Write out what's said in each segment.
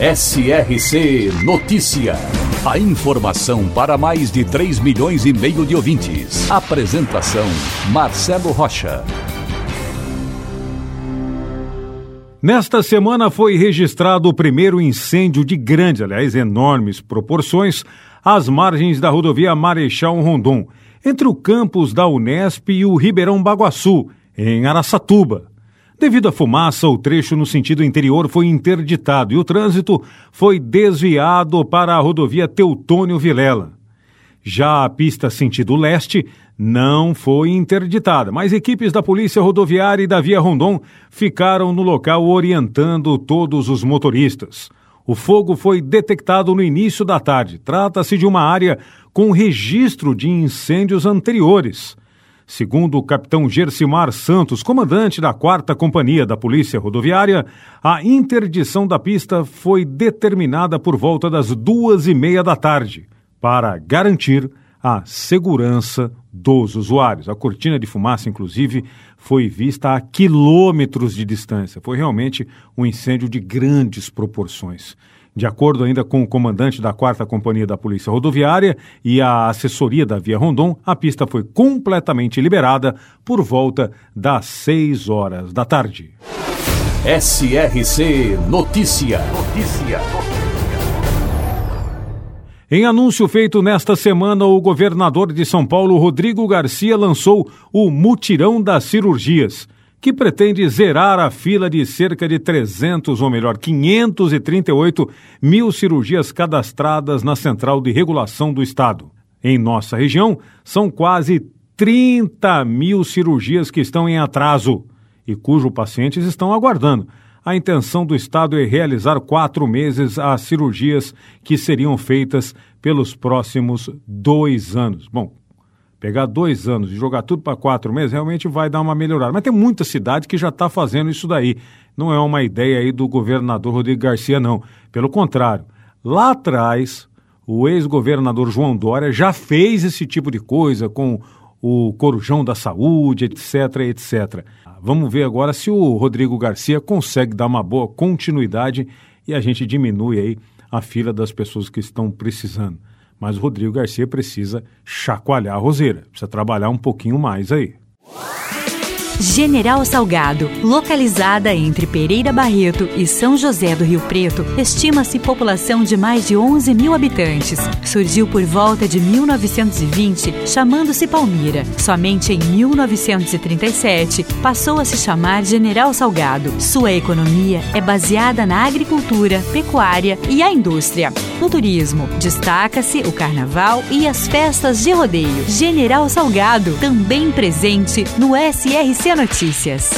SRC Notícia. A informação para mais de 3 milhões e meio de ouvintes. Apresentação Marcelo Rocha. Nesta semana foi registrado o primeiro incêndio de grandes, aliás, enormes proporções às margens da rodovia Marechal Rondon, entre o campus da Unesp e o Ribeirão Baguaçu em Araçatuba. Devido à fumaça, o trecho no sentido interior foi interditado e o trânsito foi desviado para a rodovia Teutônio Vilela. Já a pista sentido leste não foi interditada, mas equipes da Polícia Rodoviária e da Via Rondon ficaram no local orientando todos os motoristas. O fogo foi detectado no início da tarde. Trata-se de uma área com registro de incêndios anteriores. Segundo o capitão Gersimar Santos, comandante da 4 Companhia da Polícia Rodoviária, a interdição da pista foi determinada por volta das duas e meia da tarde, para garantir a segurança dos usuários. A cortina de fumaça, inclusive, foi vista a quilômetros de distância. Foi realmente um incêndio de grandes proporções. De acordo ainda com o comandante da 4 Companhia da Polícia Rodoviária e a assessoria da Via Rondon, a pista foi completamente liberada por volta das 6 horas da tarde. SRC Notícia. Notícia. Em anúncio feito nesta semana, o governador de São Paulo, Rodrigo Garcia, lançou o Mutirão das Cirurgias que pretende zerar a fila de cerca de 300, ou melhor, 538 mil cirurgias cadastradas na Central de Regulação do Estado. Em nossa região, são quase 30 mil cirurgias que estão em atraso e cujos pacientes estão aguardando. A intenção do Estado é realizar quatro meses as cirurgias que seriam feitas pelos próximos dois anos. Bom, pegar dois anos e jogar tudo para quatro meses, realmente vai dar uma melhorada. Mas tem muita cidade que já está fazendo isso daí. Não é uma ideia aí do governador Rodrigo Garcia, não. Pelo contrário, lá atrás, o ex-governador João Dória já fez esse tipo de coisa com o Corujão da Saúde, etc, etc. Vamos ver agora se o Rodrigo Garcia consegue dar uma boa continuidade e a gente diminui aí a fila das pessoas que estão precisando. Mas o Rodrigo Garcia precisa chacoalhar a roseira, precisa trabalhar um pouquinho mais aí. General Salgado, localizada entre Pereira Barreto e São José do Rio Preto, estima-se população de mais de 11 mil habitantes. Surgiu por volta de 1920, chamando-se Palmira. Somente em 1937 passou a se chamar General Salgado. Sua economia é baseada na agricultura, pecuária e a indústria. No turismo, destaca-se o carnaval e as festas de rodeio. General Salgado, também presente no SRC Notícias.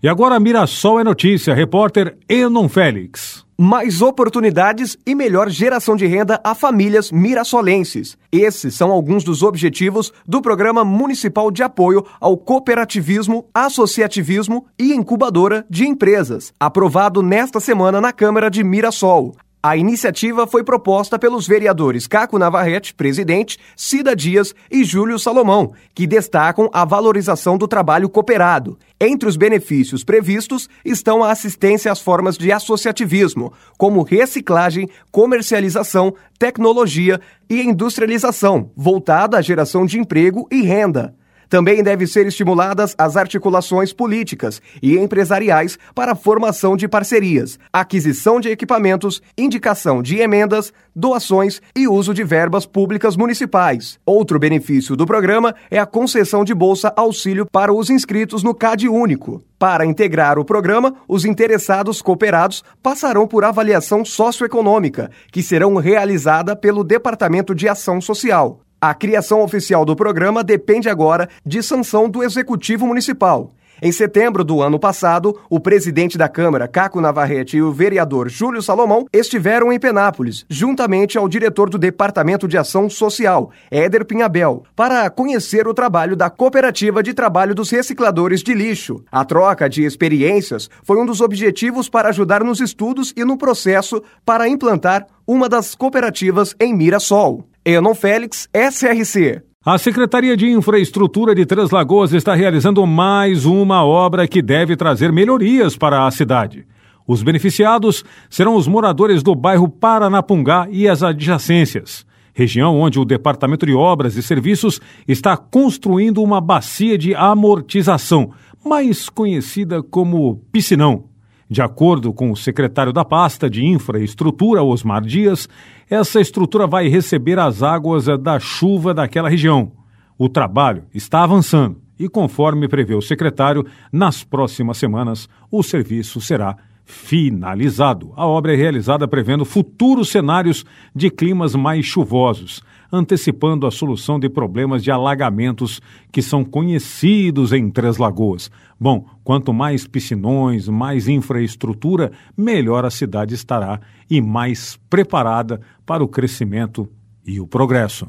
E agora Mirassol é notícia, repórter Enon Félix. Mais oportunidades e melhor geração de renda a famílias mirassolenses. Esses são alguns dos objetivos do Programa Municipal de Apoio ao Cooperativismo, Associativismo e Incubadora de Empresas, aprovado nesta semana na Câmara de Mirassol. A iniciativa foi proposta pelos vereadores Caco Navarrete, presidente, Cida Dias e Júlio Salomão, que destacam a valorização do trabalho cooperado. Entre os benefícios previstos estão a assistência às formas de associativismo, como reciclagem, comercialização, tecnologia e industrialização, voltada à geração de emprego e renda. Também devem ser estimuladas as articulações políticas e empresariais para a formação de parcerias, aquisição de equipamentos, indicação de emendas, doações e uso de verbas públicas municipais. Outro benefício do programa é a concessão de bolsa auxílio para os inscritos no CAD Único. Para integrar o programa, os interessados cooperados passarão por avaliação socioeconômica, que serão realizada pelo Departamento de Ação Social. A criação oficial do programa depende agora de sanção do Executivo Municipal. Em setembro do ano passado, o presidente da Câmara, Caco Navarrete, e o vereador Júlio Salomão estiveram em Penápolis, juntamente ao diretor do Departamento de Ação Social, Éder Pinhabel, para conhecer o trabalho da Cooperativa de Trabalho dos Recicladores de Lixo. A troca de experiências foi um dos objetivos para ajudar nos estudos e no processo para implantar uma das cooperativas em Mirassol. Enon Félix, SRC. A Secretaria de Infraestrutura de Três Lagoas está realizando mais uma obra que deve trazer melhorias para a cidade. Os beneficiados serão os moradores do bairro Paranapungá e as adjacências, região onde o Departamento de Obras e Serviços está construindo uma bacia de amortização, mais conhecida como piscinão. De acordo com o secretário da pasta de Infraestrutura, Osmar Dias, essa estrutura vai receber as águas da chuva daquela região. O trabalho está avançando e, conforme prevê o secretário, nas próximas semanas o serviço será finalizado. A obra é realizada prevendo futuros cenários de climas mais chuvosos, antecipando a solução de problemas de alagamentos que são conhecidos em Três Lagoas. Bom, quanto mais piscinões, mais infraestrutura, melhor a cidade estará e mais preparada para o crescimento e o progresso.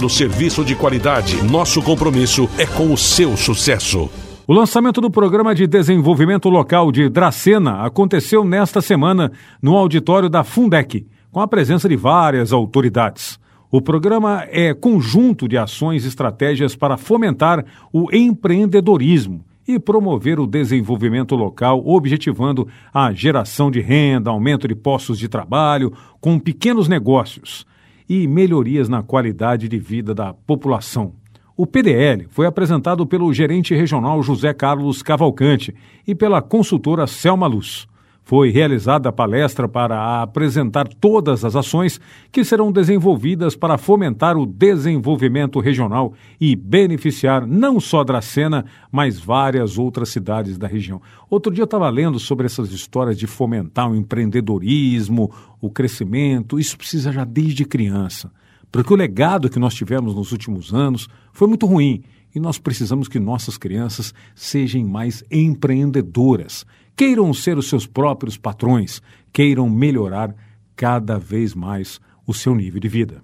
oferecendo serviço de qualidade. Nosso compromisso é com o seu sucesso. O lançamento do Programa de Desenvolvimento Local de Dracena aconteceu nesta semana no auditório da Fundec, com a presença de várias autoridades. O programa é conjunto de ações e estratégias para fomentar o empreendedorismo e promover o desenvolvimento local, objetivando a geração de renda, aumento de postos de trabalho com pequenos negócios e melhorias na qualidade de vida da população. O PDL foi apresentado pelo gerente regional José Carlos Cavalcante e pela consultora Selma Luz. Foi realizada a palestra para apresentar todas as ações que serão desenvolvidas para fomentar o desenvolvimento regional e beneficiar não só Dracena, mas várias outras cidades da região. Outro dia eu estava lendo sobre essas histórias de fomentar o empreendedorismo, o crescimento. Isso precisa já desde criança. Porque o legado que nós tivemos nos últimos anos foi muito ruim e nós precisamos que nossas crianças sejam mais empreendedoras queiram ser os seus próprios patrões, queiram melhorar cada vez mais o seu nível de vida.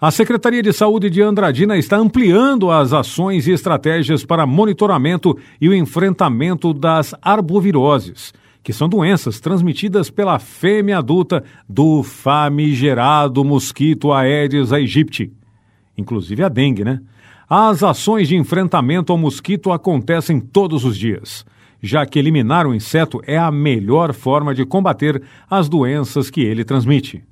A Secretaria de Saúde de Andradina está ampliando as ações e estratégias para monitoramento e o enfrentamento das arboviroses, que são doenças transmitidas pela fêmea adulta do famigerado mosquito Aedes aegypti, inclusive a dengue, né? As ações de enfrentamento ao mosquito acontecem todos os dias já que eliminar o inseto é a melhor forma de combater as doenças que ele transmite.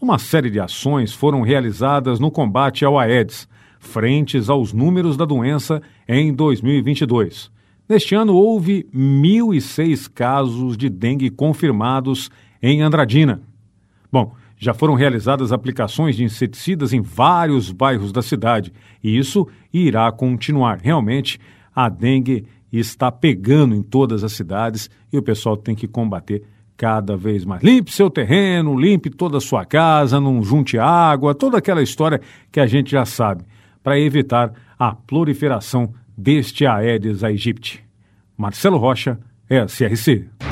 Uma série de ações foram realizadas no combate ao Aedes, frentes aos números da doença em 2022. Neste ano, houve 1.006 casos de dengue confirmados em Andradina. Bom, já foram realizadas aplicações de inseticidas em vários bairros da cidade e isso irá continuar. Realmente, a dengue está pegando em todas as cidades e o pessoal tem que combater cada vez mais. Limpe seu terreno, limpe toda a sua casa, não junte água, toda aquela história que a gente já sabe, para evitar a proliferação deste Aedes aegypti. Marcelo Rocha, SRC.